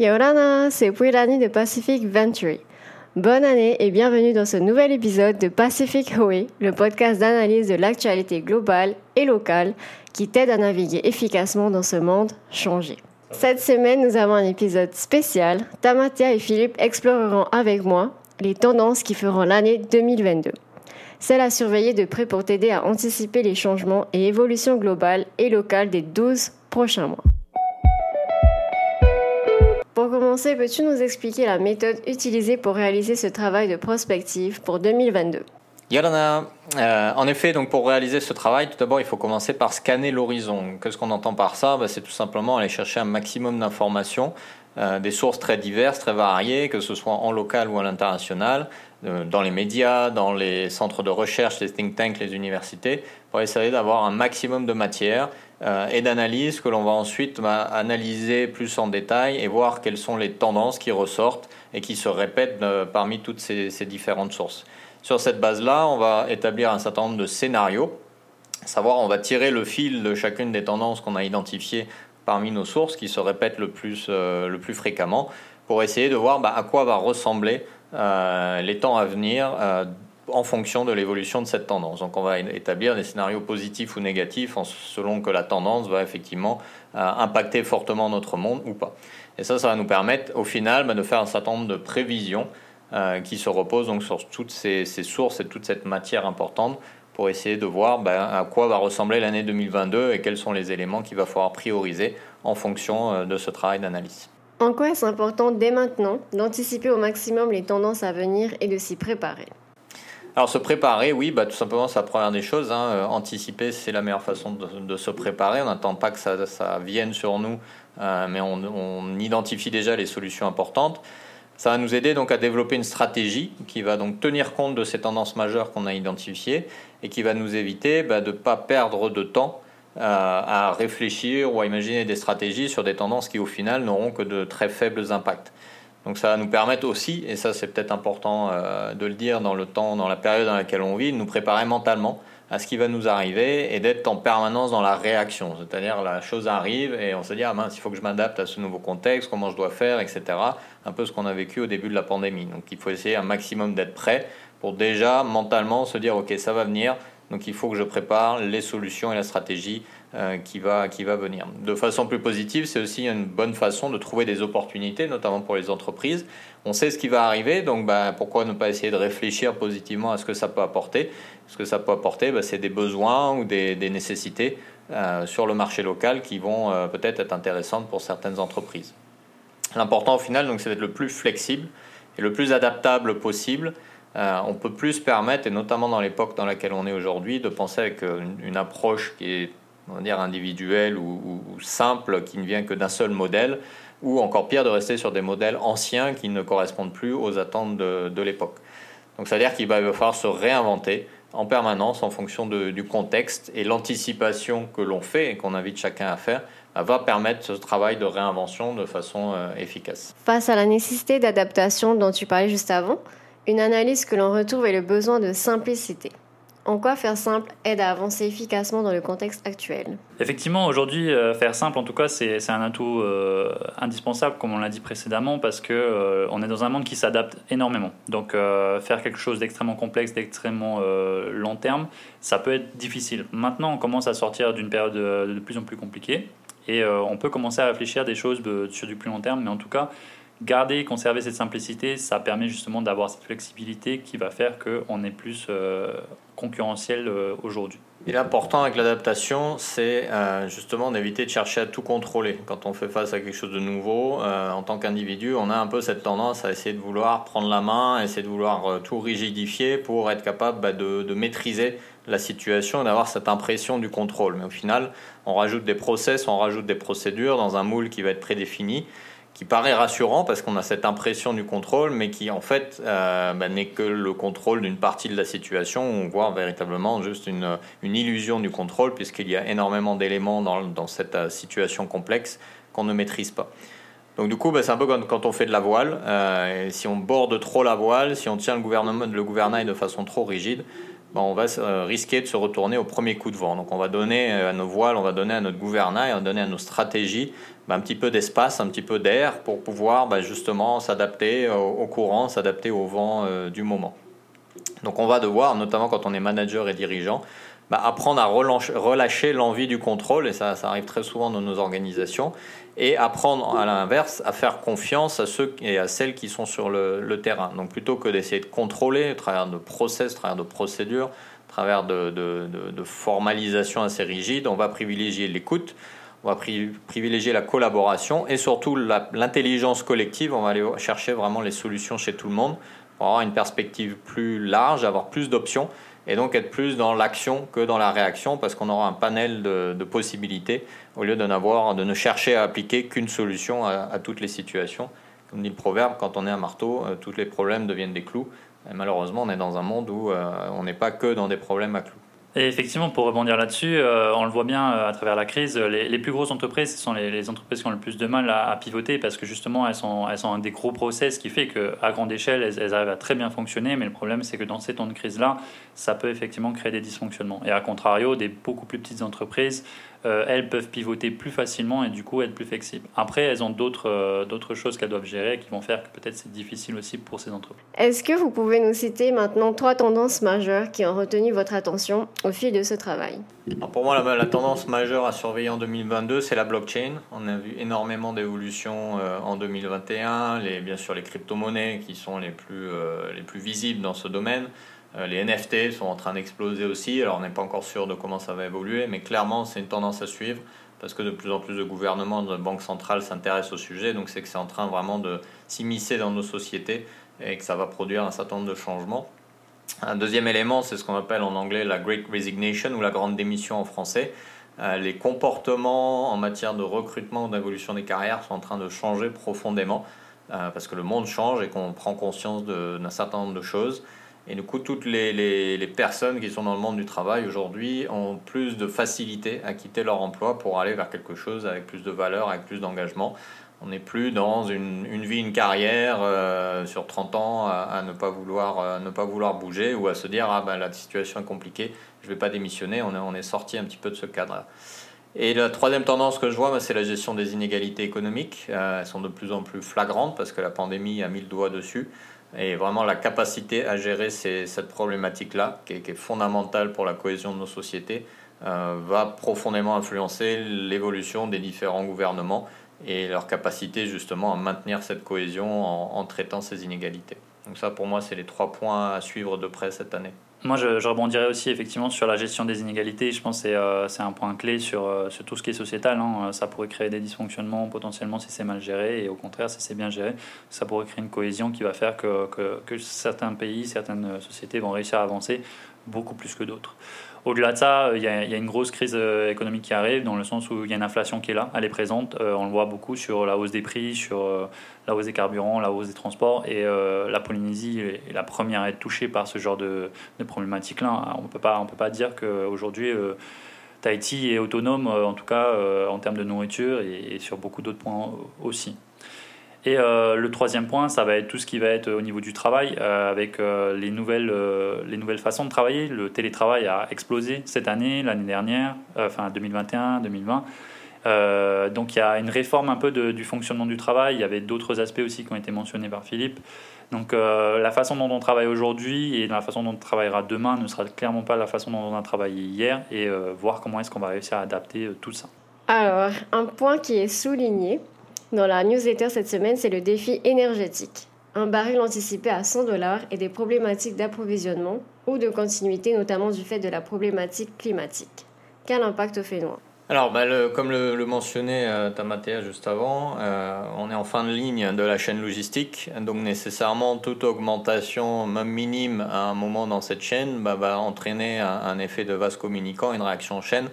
Yorana, c'est Puirani de Pacific Venturi. Bonne année et bienvenue dans ce nouvel épisode de Pacific Hoey, le podcast d'analyse de l'actualité globale et locale qui t'aide à naviguer efficacement dans ce monde changé. Cette semaine, nous avons un épisode spécial. Tamatia et Philippe exploreront avec moi les tendances qui feront l'année 2022. Celle à surveiller de près pour t'aider à anticiper les changements et évolutions globales et locales des 12 prochains mois. Pour commencer, peux-tu nous expliquer la méthode utilisée pour réaliser ce travail de prospective pour 2022 Yalana, euh, en effet, donc pour réaliser ce travail, tout d'abord, il faut commencer par scanner l'horizon. Qu'est-ce qu'on entend par ça? Bah, C'est tout simplement aller chercher un maximum d'informations, euh, des sources très diverses, très variées, que ce soit en local ou à l'international, euh, dans les médias, dans les centres de recherche, les think tanks, les universités, pour essayer d'avoir un maximum de matière euh, et d'analyse que l'on va ensuite bah, analyser plus en détail et voir quelles sont les tendances qui ressortent et qui se répètent euh, parmi toutes ces, différentes sources. Sur cette base-là, on va établir un certain nombre de scénarios, savoir on va tirer le fil de chacune des tendances qu'on a identifiées parmi nos sources qui se répètent le plus, euh, le plus fréquemment pour essayer de voir bah, à quoi va ressembler les temps à venir en fonction de l'évolution de cette tendance. Donc on va établir des scénarios positifs ou négatifs selon que la tendance va effectivement euh, impacter fortement notre monde ou pas. Et ça, ça va nous permettre au final bah, de faire un certain nombre de prévisions euh, qui se reposent donc sur toutes ces, sources et toute cette matière importante pour essayer de voir bah, à quoi va ressembler l'année 2022 et quels sont les éléments qu'il va falloir prioriser en fonction euh, de ce travail d'analyse. En quoi est-ce important dès maintenant d'anticiper au maximum les tendances à venir et de s'y préparer? Alors se préparer, oui, bah, tout simplement, c'est la première des choses. Hein. Euh, anticiper, c'est la meilleure façon de, se préparer. On n'attend pas que ça, vienne sur nous, euh, mais on, on, identifie déjà les solutions importantes. Ça va nous aider donc à développer une stratégie qui va donc tenir compte de ces tendances majeures qu'on a identifiées et qui va nous éviter bah, de ne pas perdre de temps euh, à réfléchir ou à imaginer des stratégies sur des tendances qui au final n'auront que de très faibles impacts. Donc ça va nous permettre aussi, et ça c'est peut-être important euh, de le dire dans le temps, dans la période dans laquelle on vit, de nous préparer mentalement à ce qui va nous arriver et d'être en permanence dans la réaction. C'est-à-dire la chose arrive et on se dit ah mince il faut que je m'adapte à ce nouveau contexte, comment je dois faire, etc. Un peu ce qu'on a vécu au début de la pandémie. Donc il faut essayer un maximum d'être prêt pour déjà mentalement se dire ok ça va venir, donc il faut que je prépare les solutions et la stratégie qui, va, qui va venir. De façon plus positive, c'est aussi une bonne façon de trouver des opportunités, notamment pour les entreprises. On sait ce qui va arriver, donc bah, pourquoi ne pas essayer de réfléchir positivement à ce que ça peut apporter? Ce que ça peut apporter, bah, c'est des besoins ou des, nécessités euh, sur le marché local qui vont euh, peut-être être intéressantes pour certaines entreprises. L'important au final, c'est d'être le plus flexible et le plus adaptable possible. on peut plus se permettre, et notamment dans l'époque dans laquelle on est aujourd'hui, de penser avec une approche qui est on va dire individuel ou, simple qui ne vient que d'un seul modèle, ou encore pire de rester sur des modèles anciens qui ne correspondent plus aux attentes de, l'époque. Donc c'est-à-dire qu'il va falloir se réinventer en permanence en fonction du contexte et l'anticipation que l'on fait et qu'on invite chacun à faire bah, va permettre ce travail de réinvention de façon euh, efficace. Face à la nécessité d'adaptation dont tu parlais juste avant, une analyse que l'on retrouve est le besoin de simplicité. En quoi faire simple aide à avancer efficacement dans le contexte actuel? Effectivement, aujourd'hui, euh, faire simple, en tout cas, c'est un atout euh, indispensable, comme on l'a dit précédemment, parce que euh, on est dans un monde qui s'adapte énormément. Donc, faire quelque chose d'extrêmement complexe, d'extrêmement long terme, ça peut être difficile. Maintenant, on commence à sortir d'une période de, plus en plus compliquée, et on peut commencer à réfléchir à des choses sur du plus long terme, mais en tout cas, garder et conserver cette simplicité, ça permet justement d'avoir cette flexibilité qui va faire qu'on est plus euh, concurrentiel euh, aujourd'hui. Et l'important avec l'adaptation, c'est euh, justement d'éviter de chercher à tout contrôler. Quand on fait face à quelque chose de nouveau, en tant qu'individu, on a un peu cette tendance à essayer de vouloir prendre la main, essayer de vouloir tout rigidifier pour être capable bah, de, de, maîtriser la situation et d'avoir cette impression du contrôle. Mais au final, on rajoute des process, on rajoute des procédures dans un moule qui va être prédéfini qui paraît rassurant parce qu'on a cette impression du contrôle, mais qui en fait euh, bah, n'est que le contrôle d'une partie de la situation. On voit véritablement juste une, illusion du contrôle, puisqu'il y a énormément d'éléments dans, cette euh, situation complexe qu'on ne maîtrise pas. Donc du coup, bah, c'est un peu comme quand on fait de la voile. Euh, si on borde trop la voile, si on tient le, gouvernement, le gouvernail de façon trop rigide, on va risquer de se retourner au premier coup de vent. Donc on va donner à nos voiles, on va donner à notre gouvernail, on va donner à nos stratégies ben, un petit peu d'espace, un petit peu d'air pour pouvoir ben, justement s'adapter au, courant, s'adapter au vent du moment. Donc on va devoir, notamment quand on est manager et dirigeant, bah, apprendre à relâcher l'envie du contrôle, et ça, arrive très souvent dans nos organisations, et apprendre à l'inverse à faire confiance à ceux et à celles qui sont sur le, terrain. Donc plutôt que d'essayer de contrôler à travers de process, à travers de procédures, à travers de, de, de, formalisation assez rigide, on va privilégier l'écoute, on va privilégier la collaboration et surtout l'intelligence collective. On va aller chercher vraiment les solutions chez tout le monde pour avoir une perspective plus large, avoir plus d'options et donc être plus dans l'action que dans la réaction parce qu'on aura un panel de, possibilités au lieu de, ne chercher à appliquer qu'une solution à, toutes les situations. Comme dit le proverbe, quand on est un marteau, euh, tous les problèmes deviennent des clous. Et malheureusement, on est dans un monde où euh, on n'est pas que dans des problèmes à clous. Et effectivement, pour rebondir là-dessus, euh, on le voit bien euh, à travers la crise, les, plus grosses entreprises, ce sont les, entreprises qui ont le plus de mal à, pivoter parce que justement, elles sont, elles sont un des gros process qui fait qu'à grande échelle, elles, arrivent à très bien fonctionner. Mais le problème, c'est que dans ces temps de crise-là, ça peut effectivement créer des dysfonctionnements. Et à contrario, des beaucoup plus petites entreprises, euh, elles peuvent pivoter plus facilement et du coup être plus flexibles. Après, elles ont d'autres euh, d'autres choses qu'elles doivent gérer qui vont faire que peut-être c'est difficile aussi pour ces entreprises. Est-ce que vous pouvez nous citer maintenant trois tendances majeures qui ont retenu votre attention au fil de ce travail? Pour moi, la, tendance majeure à surveiller en 2022, c'est la blockchain. On a vu énormément d'évolutions euh, en 2021, les, bien sûr les crypto-monnaies qui sont les plus, les plus visibles dans ce domaine. Euh, les NFT sont en train d'exploser aussi. Alors on n'est pas encore sûr de comment ça va évoluer, mais clairement c'est une tendance à suivre parce que de plus en plus de gouvernements, de banques centrales s'intéressent au sujet. Donc c'est que c'est en train vraiment de s'immiscer dans nos sociétés et que ça va produire un certain nombre de changements. Un deuxième élément, c'est ce qu'on appelle en anglais la Great Resignation ou la grande démission en français. Euh, les comportements en matière de recrutement ou d'évolution des carrières sont en train de changer profondément euh, parce que le monde change et qu'on prend conscience d'un certain nombre de choses. Et du coup, toutes les, personnes qui sont dans le monde du travail aujourd'hui ont plus de facilité à quitter leur emploi pour aller vers quelque chose avec plus de valeur, avec plus d'engagement. On n'est plus dans une, vie, une carrière euh, sur 30 ans à, ne, pas vouloir, ne pas vouloir bouger ou à se dire ah ben, la situation est compliquée, je ne vais pas démissionner. On est, on est sorti un petit peu de ce cadre-là. Et la troisième tendance que je vois, ben, c'est la gestion des inégalités économiques. Euh, elles sont de plus en plus flagrantes parce que la pandémie a mis le doigt dessus. Et vraiment la capacité à gérer cette problématique-là, qui, est fondamentale pour la cohésion de nos sociétés, euh, va profondément influencer l'évolution des différents gouvernements et leur capacité justement à maintenir cette cohésion en traitant ces inégalités. Donc ça pour moi c'est les trois points à suivre de près cette année. Moi, je, rebondirais aussi effectivement sur la gestion des inégalités. Je pense que c'est euh, un point clé sur, euh, sur, tout ce qui est sociétal. Hein. Ça pourrait créer des dysfonctionnements potentiellement si c'est mal géré, et au contraire, si c'est bien géré, ça pourrait créer une cohésion qui va faire que certains pays, certaines sociétés vont réussir à avancer beaucoup plus que d'autres. Au-delà de ça, il y, a, une grosse crise euh, économique qui arrive, dans le sens où il y a une inflation qui est là, elle est présente. Euh, on le voit beaucoup sur la hausse des prix, sur euh, la hausse des carburants, la hausse des transports. Et la Polynésie est la première à être touchée par ce genre de, problématique-là. On ne peut pas dire qu'aujourd'hui, Tahiti est autonome, en tout cas en termes de nourriture, et sur beaucoup d'autres points aussi. Et euh, le troisième point, ça va être tout ce qui va être au niveau du travail, euh, avec euh, les, nouvelles, les nouvelles façons de travailler. Le télétravail a explosé cette année, l'année dernière, enfin 2021, 2020. donc il y a une réforme un peu du fonctionnement du travail. Il y avait d'autres aspects aussi qui ont été mentionnés par Philippe. Donc la façon dont on travaille aujourd'hui et la façon dont on travaillera demain ne sera clairement pas la façon dont on a travaillé hier et voir comment est-ce qu'on va réussir à adapter tout ça. Alors, un point qui est souligné, dans la newsletter cette semaine, c'est le défi énergétique. Un baril anticipé à 100 dollars et des problématiques d'approvisionnement ou de continuité, notamment du fait de la problématique climatique. Quel impact fait noir alors, bah, comme le, mentionnait euh, Tamatea juste avant, euh, on est en fin de ligne de la chaîne logistique, donc nécessairement toute augmentation, même minime à un moment dans cette chaîne, bah, va entraîner un, effet de vase communicant, une réaction chaîne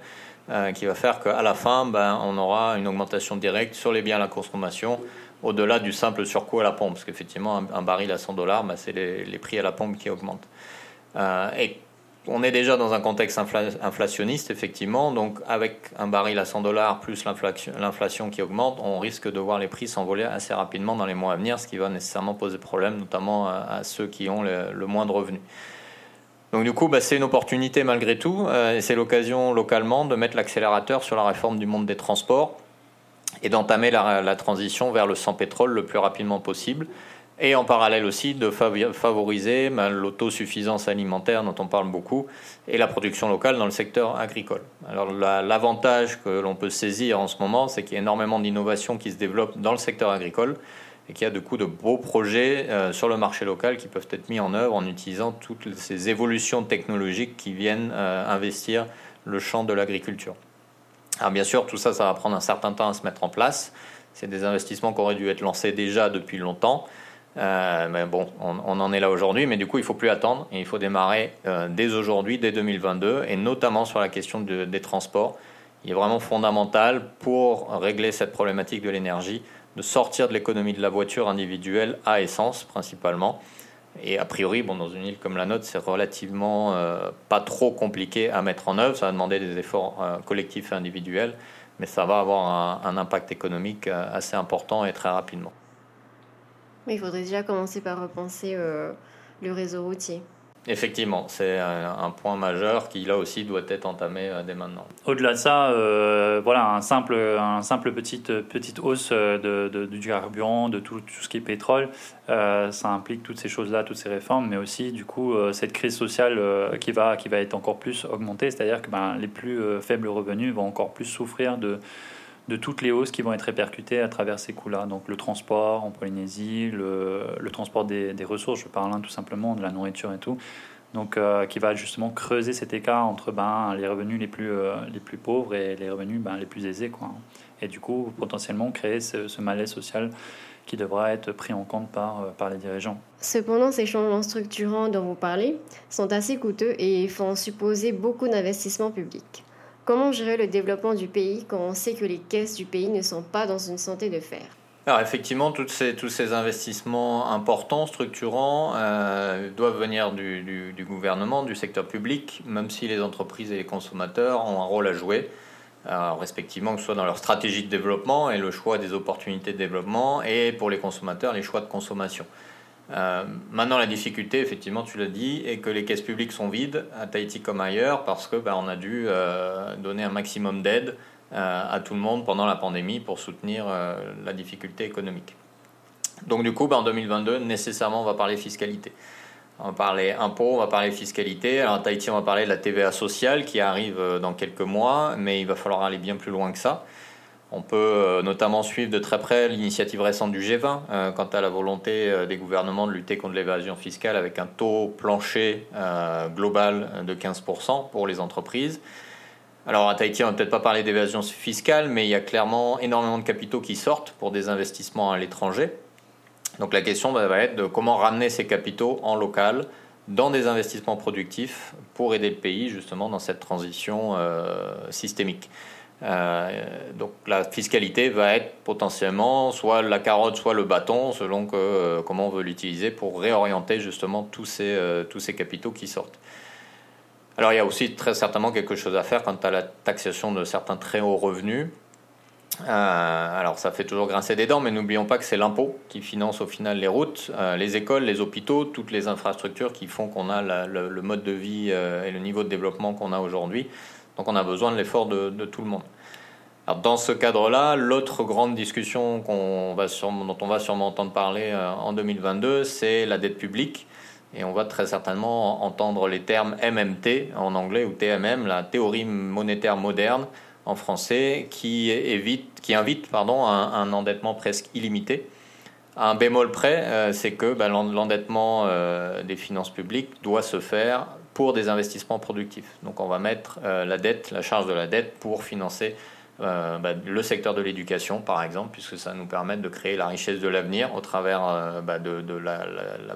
euh, qui va faire qu'à la fin, ben, on aura une augmentation directe sur les biens à la consommation, au-delà du simple surcoût à la pompe, parce qu'effectivement, un, baril à 100 dollars, ben, c'est les, prix à la pompe qui augmentent. Euh, et on est déjà dans un contexte inflationniste, effectivement, donc avec un baril à 100 dollars plus l'inflation qui augmente, on risque de voir les prix s'envoler assez rapidement dans les mois à venir, ce qui va nécessairement poser problème, notamment à, ceux qui ont le, le moins de revenus. Donc du coup, bah, c'est une opportunité malgré tout, et c'est l'occasion localement de mettre l'accélérateur sur la réforme du monde des transports et d'entamer la, transition vers le sans pétrole le plus rapidement possible. Et en parallèle aussi de favoriser ben, l'autosuffisance alimentaire dont on parle beaucoup et la production locale dans le secteur agricole. Alors l'avantage que l'on peut saisir en ce moment, c'est qu'il y a énormément d'innovations qui se développent dans le secteur agricole et qu'il y a de coup de beaux projets euh, sur le marché local qui peuvent être mis en œuvre en utilisant toutes ces évolutions technologiques qui viennent euh, investir le champ de l'agriculture. Alors bien sûr, tout ça, ça va prendre un certain temps à se mettre en place. C'est des investissements qui auraient dû être lancés déjà depuis longtemps. Euh, mais bon, on, en est là aujourd'hui, mais du coup, il faut plus attendre et il faut démarrer dès aujourd'hui, dès 2022, et notamment sur la question des transports. Il est vraiment fondamental pour régler cette problématique de l'énergie de sortir de l'économie de la voiture individuelle à essence principalement. Et a priori, bon, dans une île comme la nôtre, c'est relativement euh, pas trop compliqué à mettre en œuvre. Ça va demander des efforts collectifs et individuels, mais ça va avoir un impact économique assez important et très rapidement. Mais il faudrait déjà commencer par repenser euh, le réseau routier. Effectivement, c'est un point majeur qui là aussi doit être entamé euh, dès maintenant. Au-delà de ça, euh, voilà un simple, un simple petite, petite hausse de, du carburant, de tout, tout, ce qui est pétrole, ça implique toutes ces choses-là, toutes ces réformes, mais aussi du coup cette crise sociale qui, va, qui va être encore plus augmentée, c'est-à-dire que ben, les plus faibles revenus vont encore plus souffrir de, de toutes les hausses qui vont être répercutées à travers ces coûts-là. Donc le transport en Polynésie, le, transport des, des, ressources, je parle hein, tout simplement de la nourriture et tout. Donc euh, qui va justement creuser cet écart entre ben, les revenus les plus, euh, les plus pauvres et les revenus ben, les plus aisés. Quoi. Et du coup, potentiellement créer ce, ce malaise social qui devra être pris en compte par, euh, par les dirigeants. Cependant, ces changements structurants dont vous parlez sont assez coûteux et font supposer beaucoup d'investissements publics. Comment gérer le développement du pays quand on sait que les caisses du pays ne sont pas dans une santé de fer? Alors effectivement, tous ces investissements importants, structurants, euh, doivent venir du, gouvernement, du secteur public, même si les entreprises et les consommateurs ont un rôle à jouer, respectivement que ce soit dans leur stratégie de développement et le choix des opportunités de développement, et pour les consommateurs, les choix de consommation. Euh, maintenant, la difficulté, effectivement, tu l'as dit, est que les caisses publiques sont vides à Tahiti comme ailleurs parce que bah, on a dû euh, donner un maximum d'aide euh, à tout le monde pendant la pandémie pour soutenir la difficulté économique. Donc, du coup, bah, en 2022, nécessairement, on va parler fiscalité. On va parler impôts, on va parler fiscalité. Alors, à Tahiti, on va parler de la TVA sociale qui arrive dans quelques mois, mais il va falloir aller bien plus loin que ça. On peut euh, notamment suivre de très près l'initiative récente du G20 euh, quant à la volonté euh, des gouvernements de lutter contre l'évasion fiscale avec un taux plancher global de 15% pour les entreprises. Alors à Tahiti, on va peut-être pas parler d'évasion fiscale, mais il y a clairement énormément de capitaux qui sortent pour des investissements à l'étranger. Donc la question va être de comment ramener ces capitaux en local dans des investissements productifs pour aider le pays justement dans cette transition systémique. Euh, donc la fiscalité va être potentiellement soit la carotte, soit le bâton, selon que, euh, comment on veut l'utiliser pour réorienter justement tous ces, euh, tous ces capitaux qui sortent. Alors il y a aussi très certainement quelque chose à faire quant à la taxation de certains très hauts revenus. alors ça fait toujours grincer des dents, mais n'oublions pas que c'est l'impôt qui finance au final les routes, les écoles, les hôpitaux, toutes les infrastructures qui font qu'on a le, mode de vie et le niveau de développement qu'on a aujourd'hui. Donc on a besoin de l'effort de, tout le monde. Dans ce cadre-là, l'autre grande discussion dont on va sûrement entendre parler euh, en 2022, c'est la dette publique. Et on va très certainement entendre les termes MMT en anglais ou TMM, la théorie monétaire moderne en français, qui, invite pardon, un, endettement presque illimité. Un bémol près, euh, c'est que ben, l'endettement euh, des finances publiques doit se faire pour des investissements productifs. Donc on va mettre la dette, la charge de la dette pour financer euh, bah, le secteur de l'éducation, par exemple, puisque ça nous permet de créer la richesse de l'avenir au travers euh, bah, de, la,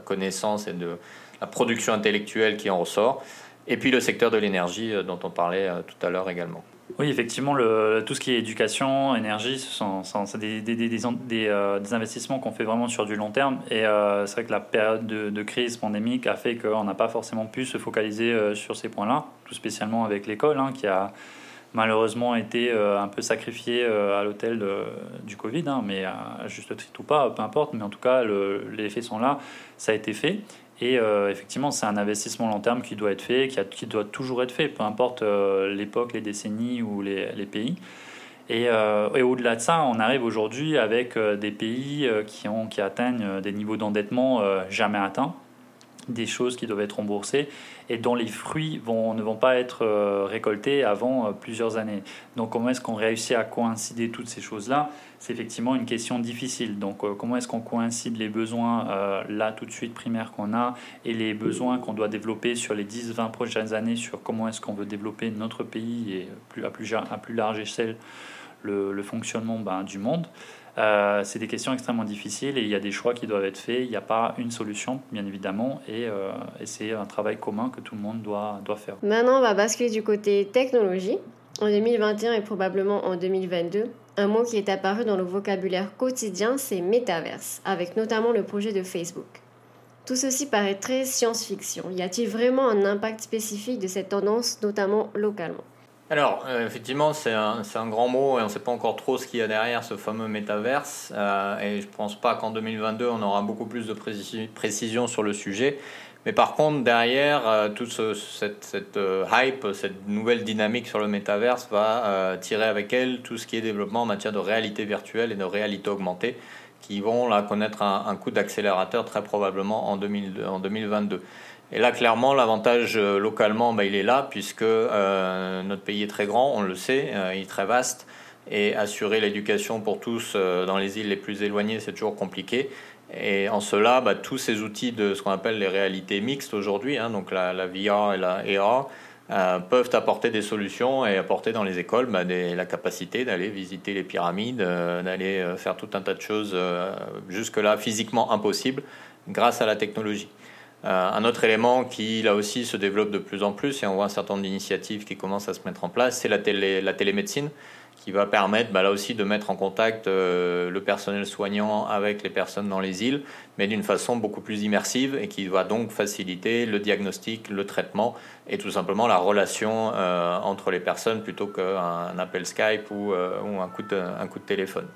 connaissance et de la production intellectuelle qui en ressort. Et puis le secteur de l'énergie dont on parlait tout à l'heure également. Oui, effectivement, tout ce qui est éducation, énergie, ce sont, des, investissements qu'on fait vraiment sur du long terme. Et c'est vrai que la période de, de crise pandémique a fait qu'on n'a pas forcément pu se focaliser sur ces points-là, tout spécialement avec l'école, hein, qui a malheureusement été un peu sacrifiée à l'hôtel du Covid, hein, mais à juste titre ou pas, peu importe, mais en tout cas, les effets sont là, ça a été fait. Et effectivement, c'est un investissement long terme qui doit être fait, qui, doit toujours être fait, peu importe l'époque, les décennies ou les, pays. Et, au-delà de ça, on arrive aujourd'hui avec des pays qui atteignent des niveaux d'endettement jamais atteints des choses qui doivent être remboursées et dont les fruits ne vont pas être euh, récoltés avant euh, plusieurs années. Donc comment est-ce qu'on réussit à coïncider toutes ces choses-là? C'est effectivement une question difficile. Donc euh, comment est-ce qu'on coïncide les besoins là tout de suite primaires qu'on a et les besoins qu'on doit développer sur les 10-20 prochaines années sur comment est-ce qu'on veut développer notre pays et à, plus, large échelle le, le fonctionnement ben, du monde? Euh, c'est des questions extrêmement difficiles et il y a des choix qui doivent être faits. Il n'y a pas une solution, bien évidemment, euh, et, c'est un travail commun que tout le monde doit, doit faire. Maintenant, on va basculer du côté technologie. En 2021 et probablement en 2022, un mot qui est apparu dans le vocabulaire quotidien, c'est métaverse, avec notamment le projet de Facebook. Tout ceci paraît très science-fiction. Y a-t-il vraiment un impact spécifique de cette tendance, notamment localement? Alors, euh, effectivement, c'est un, un, grand mot et on ne sait pas encore trop ce qu'il y a derrière ce fameux métaverse. Euh, et je ne pense pas qu'en 2022, on aura beaucoup plus de précision sur le sujet. Mais par contre, derrière, euh, toute cette, cette hype, cette nouvelle dynamique sur le métaverse va tirer avec elle tout ce qui est développement en matière de réalité virtuelle et de réalité augmentée, qui vont là connaître un, un coup d'accélérateur très probablement en, 2000, en 2022. Et là, clairement, l'avantage euh, localement, bah, il est là, puisque euh, notre pays est très grand, on le sait, euh, il est très vaste, et assurer l'éducation pour tous dans les îles les plus éloignées, c'est toujours compliqué. Et en cela, bah, tous ces outils de ce qu'on appelle les réalités mixtes aujourd'hui, hein, donc la, la, VR et la AR, peuvent apporter des solutions et apporter dans les écoles bah, la capacité d'aller visiter les pyramides, d'aller faire tout un tas de choses jusque-là physiquement impossibles grâce à la technologie. Euh, un autre élément qui, là aussi, se développe de plus en plus, et on voit un certain nombre d'initiatives qui commencent à se mettre en place, c'est la, télé, la télémédecine, qui va permettre bah, là aussi de mettre en contact euh, le personnel soignant avec les personnes dans les îles, mais d'une façon beaucoup plus immersive et qui va donc faciliter le diagnostic, le traitement et tout simplement la relation euh, entre les personnes plutôt qu'un appel Skype ou, un, coup de, un coup de téléphone.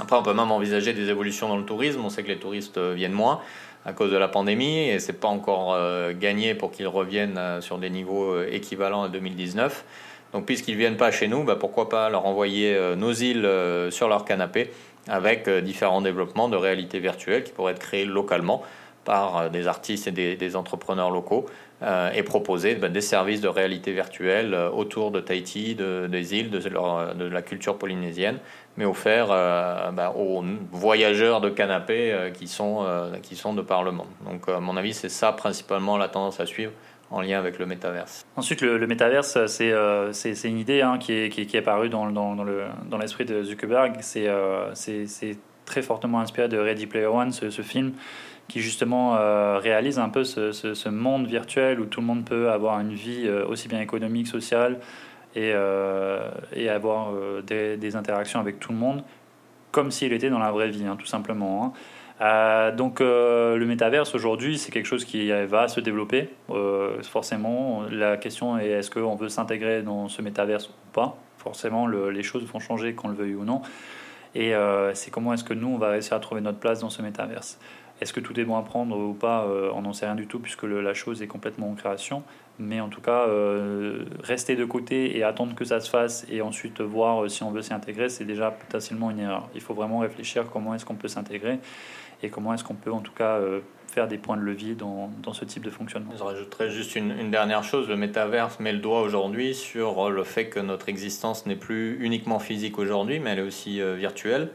Après, on peut même envisager des évolutions dans le tourisme. On sait que les touristes viennent moins à cause de la pandémie et c'est pas encore euh, gagné pour qu'ils reviennent euh, sur des niveaux euh, équivalents à 2019. Donc puisqu'ils viennent pas chez nous, bah, pourquoi pas leur envoyer nos îles sur leur canapé avec différents développements de réalité virtuelle qui pourraient être créés localement par des artistes et des, entrepreneurs locaux et proposer bah, des services de réalité virtuelle autour de Tahiti, des îles, de, de la culture polynésienne mais offert euh, bah, aux voyageurs de canapé euh, qui, sont, euh, qui sont de par le monde. Donc, à mon avis, c'est ça principalement la tendance à suivre en lien avec le métaverse. Ensuite, le, le métaverse, c'est une idée hein, qui, est, qui, est apparue dans, dans, dans l'esprit de Zuckerberg. C'est c'est très fortement inspiré de Ready Player One, ce film qui justement réalise un peu ce, monde virtuel où tout le monde peut avoir une vie aussi bien économique, sociale, et, euh, avoir euh, des, interactions avec tout le monde comme s'il était dans la vraie vie, hein, tout simplement. Hein. Euh, donc le métaverse aujourd'hui, c'est quelque chose qui va se développer. forcément, la question est est-ce qu'on veut s'intégrer dans ce métaverse ou pas? Forcément, le, les choses vont changer qu'on le veuille ou non. Et c'est comment est-ce que nous, on va réussir à trouver notre place dans ce métaverse. Est-ce que tout est bon à prendre ou pas On n'en sait rien du tout puisque la chose est complètement en création. Mais en tout cas, euh, rester de côté et attendre que ça se fasse et ensuite voir euh, si on veut s'y intégrer, c'est déjà potentiellement une erreur. Il faut vraiment réfléchir comment est-ce qu'on peut s'intégrer et comment est-ce qu'on peut en tout cas euh, faire des points de levier dans, dans ce type de fonctionnement. Je rajouterais juste une, dernière chose. Le métaverse met le doigt aujourd'hui sur le fait que notre existence n'est plus uniquement physique aujourd'hui, mais elle est aussi virtuelle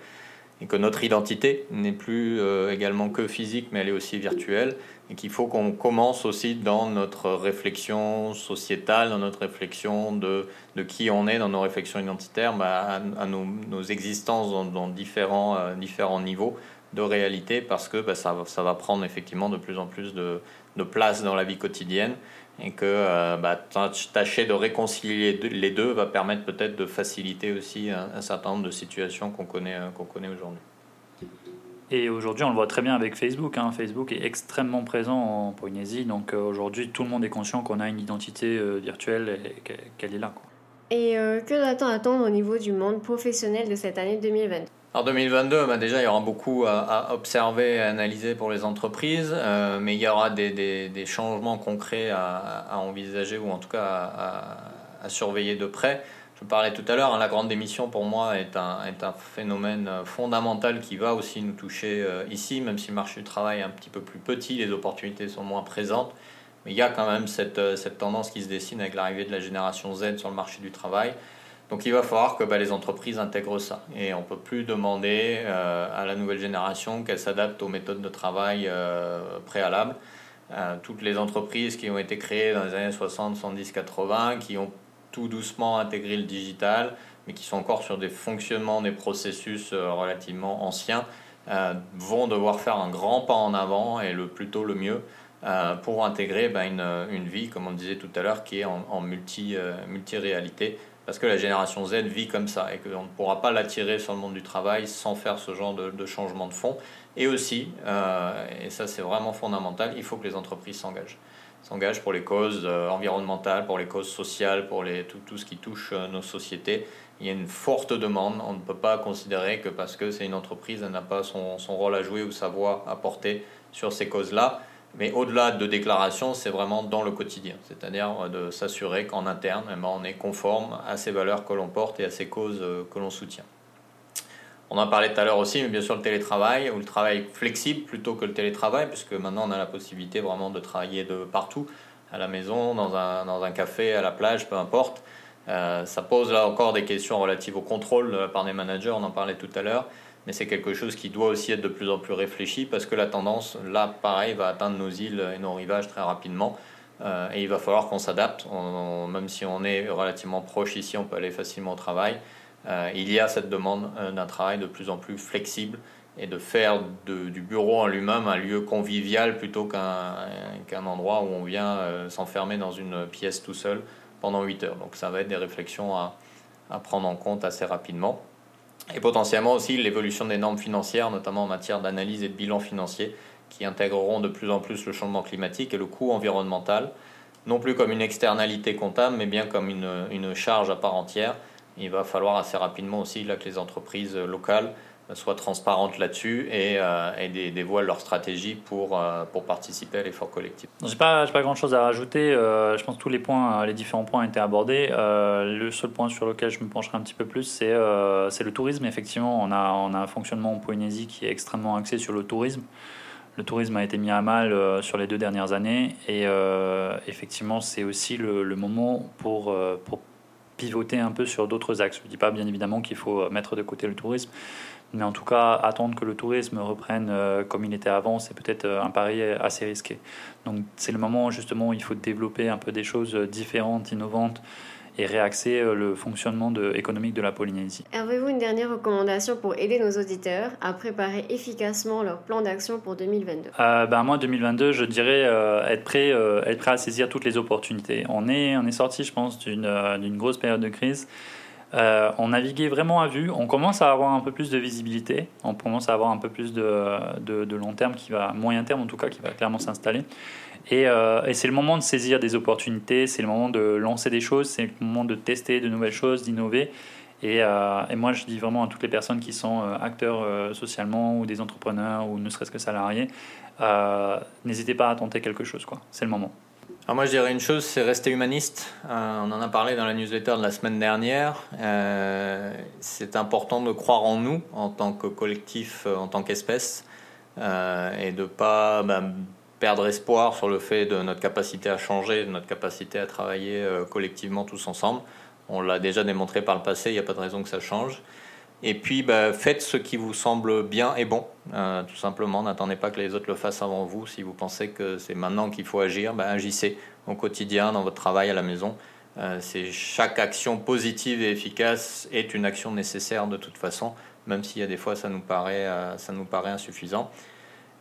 et que notre identité n'est plus également que physique, mais elle est aussi virtuelle. Et qu'il faut qu'on commence aussi dans notre réflexion sociétale, dans notre réflexion de, de qui on est, dans nos réflexions identitaires, bah, à, nos, existences dans, dans différents, euh, différents niveaux de réalité, parce que bah, ça, ça, va prendre effectivement de plus en plus de, de place dans la vie quotidienne, et que euh, bah, tâcher de réconcilier les deux va permettre peut-être de faciliter aussi un, un, certain nombre de situations qu'on connaît, euh, qu'on connaît aujourd'hui. Et aujourd'hui, on le voit très bien avec Facebook. Hein. Facebook est extrêmement présent en Polynésie. Donc euh, aujourd'hui, tout le monde est conscient qu'on a une identité euh, virtuelle et qu'elle est là. Quoi. Et euh, que doit-on attendre au niveau du monde professionnel de cette année 2020 Alors 2022, bah déjà, il y aura beaucoup à, observer et à analyser pour les entreprises, euh, mais il y aura des, des, changements concrets à, à, envisager ou en tout cas à, surveiller de près. Je parlais tout à l'heure, hein, la grande démission pour moi est un, est un, phénomène fondamental qui va aussi nous toucher euh, ici, même si le marché du travail est un petit peu plus petit, les opportunités sont moins présentes. Mais il y a quand même cette, euh, cette tendance qui se dessine avec l'arrivée de la génération Z sur le marché du travail. Donc il va falloir que bah, les entreprises intègrent ça. Et on ne peut plus demander euh, à la nouvelle génération qu'elle s'adapte aux méthodes de travail euh, préalables. Euh, toutes les entreprises qui ont été créées dans les années 60, 70, 80, qui ont tout doucement intégré le digital, mais qui sont encore sur des fonctionnements, des processus relativement anciens, vont devoir faire un grand pas en avant et le plus tôt le mieux pour intégrer bah, une, vie, comme on disait tout à l'heure, qui est en, en multi, multi-réalité parce que la génération Z vit comme ça et qu'on ne pourra pas l'attirer sur le monde du travail sans faire ce genre de, changement de fond. Et aussi, euh, et ça c'est vraiment fondamental, il faut que les entreprises s'engagent. S'engagent pour les causes euh, environnementales, pour les causes sociales, pour les, tout, tout ce qui touche euh, nos sociétés. Il y a une forte demande. On ne peut pas considérer que parce que c'est une entreprise, elle n'a pas son, son rôle à jouer ou sa voix à porter sur ces causes-là. Mais au-delà de déclarations, c'est vraiment dans le quotidien, c'est-à-dire euh, de s'assurer qu'en interne, eh ben, on est conforme à ces valeurs que l'on porte et à ces causes euh, que l'on soutient. On en parlait tout à l'heure aussi, mais bien sûr le télétravail ou le travail flexible plutôt que le télétravail, puisque maintenant on a la possibilité vraiment de travailler de partout, à la maison, dans un, dans un café, à la plage, peu importe. Euh, ça pose là encore des questions relatives au contrôle par des managers, on en parlait tout à l'heure mais c'est quelque chose qui doit aussi être de plus en plus réfléchi parce que la tendance, là, pareil, va atteindre nos îles et nos rivages très rapidement. Euh, et il va falloir qu'on s'adapte, même si on est relativement proche ici, on peut aller facilement au travail. Euh, il y a cette demande euh, d'un travail de plus en plus flexible et de faire du bureau en lui-même un lieu convivial plutôt qu'un endroit où on vient s'enfermer dans une pièce tout seul pendant 8 heures. Donc ça va être des réflexions à prendre en compte assez rapidement et potentiellement aussi l'évolution des normes financières, notamment en matière d'analyse et de bilan financier, qui intégreront de plus en plus le changement climatique et le coût environnemental, non plus comme une externalité comptable, mais bien comme une, une charge à part entière. Il va falloir assez rapidement aussi là, que les entreprises locales soient transparentes là-dessus et, euh, et dévoilent leur stratégie pour, euh, pour participer à l'effort collectif. Je n'ai pas, pas grand-chose à rajouter. Euh, je pense que tous les, points, les différents points ont été abordés. le seul point sur lequel je me pencherai un petit peu plus, c'est le tourisme. Effectivement, on a, on a un fonctionnement en Polynésie qui est extrêmement axé sur le tourisme. Le tourisme a été mis à mal sur les deux dernières années et effectivement, c'est aussi le, le, moment pour, pour pivoter un peu sur d'autres axes. Je ne dis pas bien évidemment qu'il faut mettre de côté le tourisme, mais en tout cas, attendre que le tourisme reprenne euh, comme il était avant, c'est peut-être euh, un pari assez risqué. Donc c'est le moment justement où il faut développer un peu des choses différentes, innovantes et réaxer euh, le fonctionnement de, économique de la Polynésie. Avez-vous une dernière recommandation pour aider nos auditeurs à préparer efficacement leur plan d'action pour 2022 ben Moi, 2022, je dirais être, prêt, être prêt à saisir toutes les opportunités. On est, on est sorti, je pense, d'une grosse période de crise. Euh, on naviguait vraiment à vue. On commence à avoir un peu plus de visibilité. On commence à avoir un peu plus de, long terme, qui va, moyen terme en tout cas, qui va clairement s'installer. Euh, et, c'est le moment de saisir des opportunités, c'est le moment de lancer des choses, c'est le moment de tester de nouvelles choses, d'innover. Et, euh, et, moi, je dis vraiment à toutes les personnes qui sont acteurs socialement ou des entrepreneurs ou ne serait-ce que salariés, n'hésitez pas à tenter quelque chose. C'est le moment. Moi je dirais une chose, c'est rester humaniste. Euh, on en a parlé dans la newsletter de la semaine dernière. Euh, c'est important de croire en nous en tant que collectif, euh, en tant qu'espèce, et de ne pas bah, perdre espoir sur le fait de notre capacité à changer, de notre capacité à travailler collectivement tous ensemble. On l'a déjà démontré par le passé, il n'y a pas de raison que ça change. Et puis, bah, faites ce qui vous semble bien et bon, euh, tout simplement. N'attendez pas que les autres le fassent avant vous. Si vous pensez que c'est maintenant qu'il faut agir, bah, agissez au quotidien, dans votre travail, à la maison. Euh, c'est chaque action positive et efficace est une action nécessaire de toute façon, même y a des fois ça nous euh, ça nous paraît insuffisant.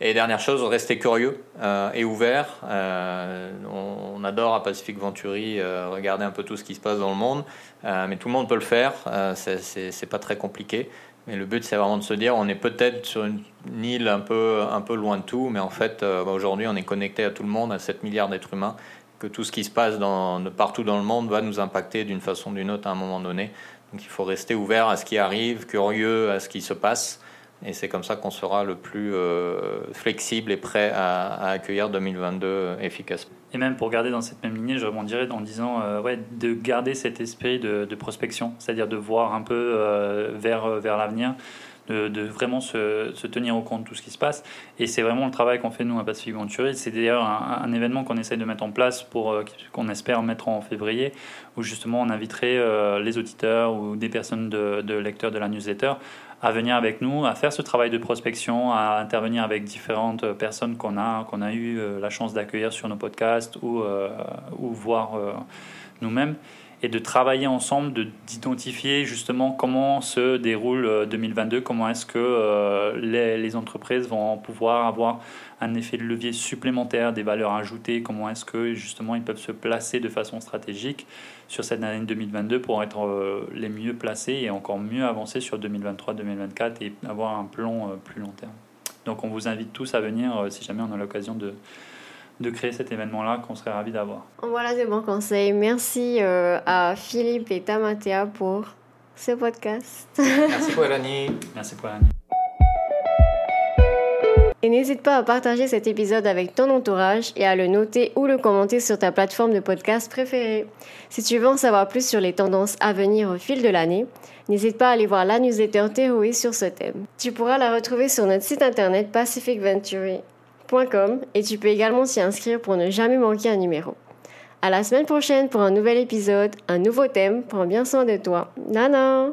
Et dernière chose, restez curieux euh, et ouvert. Euh, on, adore à Pacific Venturi euh, regarder un peu tout ce qui se passe dans le monde, mais tout le monde peut le faire. c'est pas très compliqué. Mais le but, c'est vraiment de se dire, on est peut-être sur une, île un peu, un peu loin de tout, mais en fait, bah, aujourd'hui, on est connecté à tout le monde, à 7 milliards d'êtres humains. que tout ce qui se passe dans, partout dans le monde va nous impacter d'une façon ou d'une autre à un moment donné. Donc il faut rester ouvert à ce qui arrive, curieux à ce qui se passe. Et c'est comme ça qu'on sera le plus euh, flexible et prêt à, accueillir 2022 efficacement. Et même pour garder dans cette même lignée, je rebondirais en disant euh, ouais, de garder cet esprit de, prospection, c'est-à-dire de voir un peu euh, vers, vers l'avenir, de, vraiment se, tenir au compte de tout ce qui se passe. Et c'est vraiment le travail qu'on fait nous à Pacific Venturi. C'est d'ailleurs un, événement qu'on essaie de mettre en place pour qu'on espère mettre en février, où justement on inviterait les auditeurs ou des personnes de lecteurs de la newsletter à venir avec nous, à faire ce travail de prospection, à intervenir avec différentes personnes qu'on a, a eu euh, la chance d'accueillir sur nos podcasts ou, euh, ou voir euh, nous-mêmes, et de travailler ensemble, d'identifier justement comment se déroule 2022, comment est-ce que les, les, entreprises vont pouvoir avoir un effet de levier supplémentaire, des valeurs ajoutées, comment est-ce que justement ils peuvent se placer de façon stratégique sur cette année 2022 pour être euh, les mieux placés et encore mieux avancer sur 2023-2024 et avoir un plan euh, plus long terme. Donc on vous invite tous à venir euh, si jamais on a l'occasion de, de créer cet événement-là qu'on serait ravis d'avoir. Voilà des bons conseils. Merci à Philippe et Tamatea pour ce podcast. Merci pour Elanie. Merci pour Elanie. Et n'hésite pas à partager cet épisode avec ton entourage et à le noter ou le commenter sur ta plateforme de podcast préférée. Si tu veux en savoir plus sur les tendances à venir au fil de l'année, n'hésite pas à aller voir la newsletter sur ce thème. Tu pourras la retrouver sur notre site internet et tu peux également t'y inscrire pour ne jamais manquer un numéro. À la semaine prochaine pour un nouvel épisode, un nouveau thème. Prends bien soin de toi. Nana!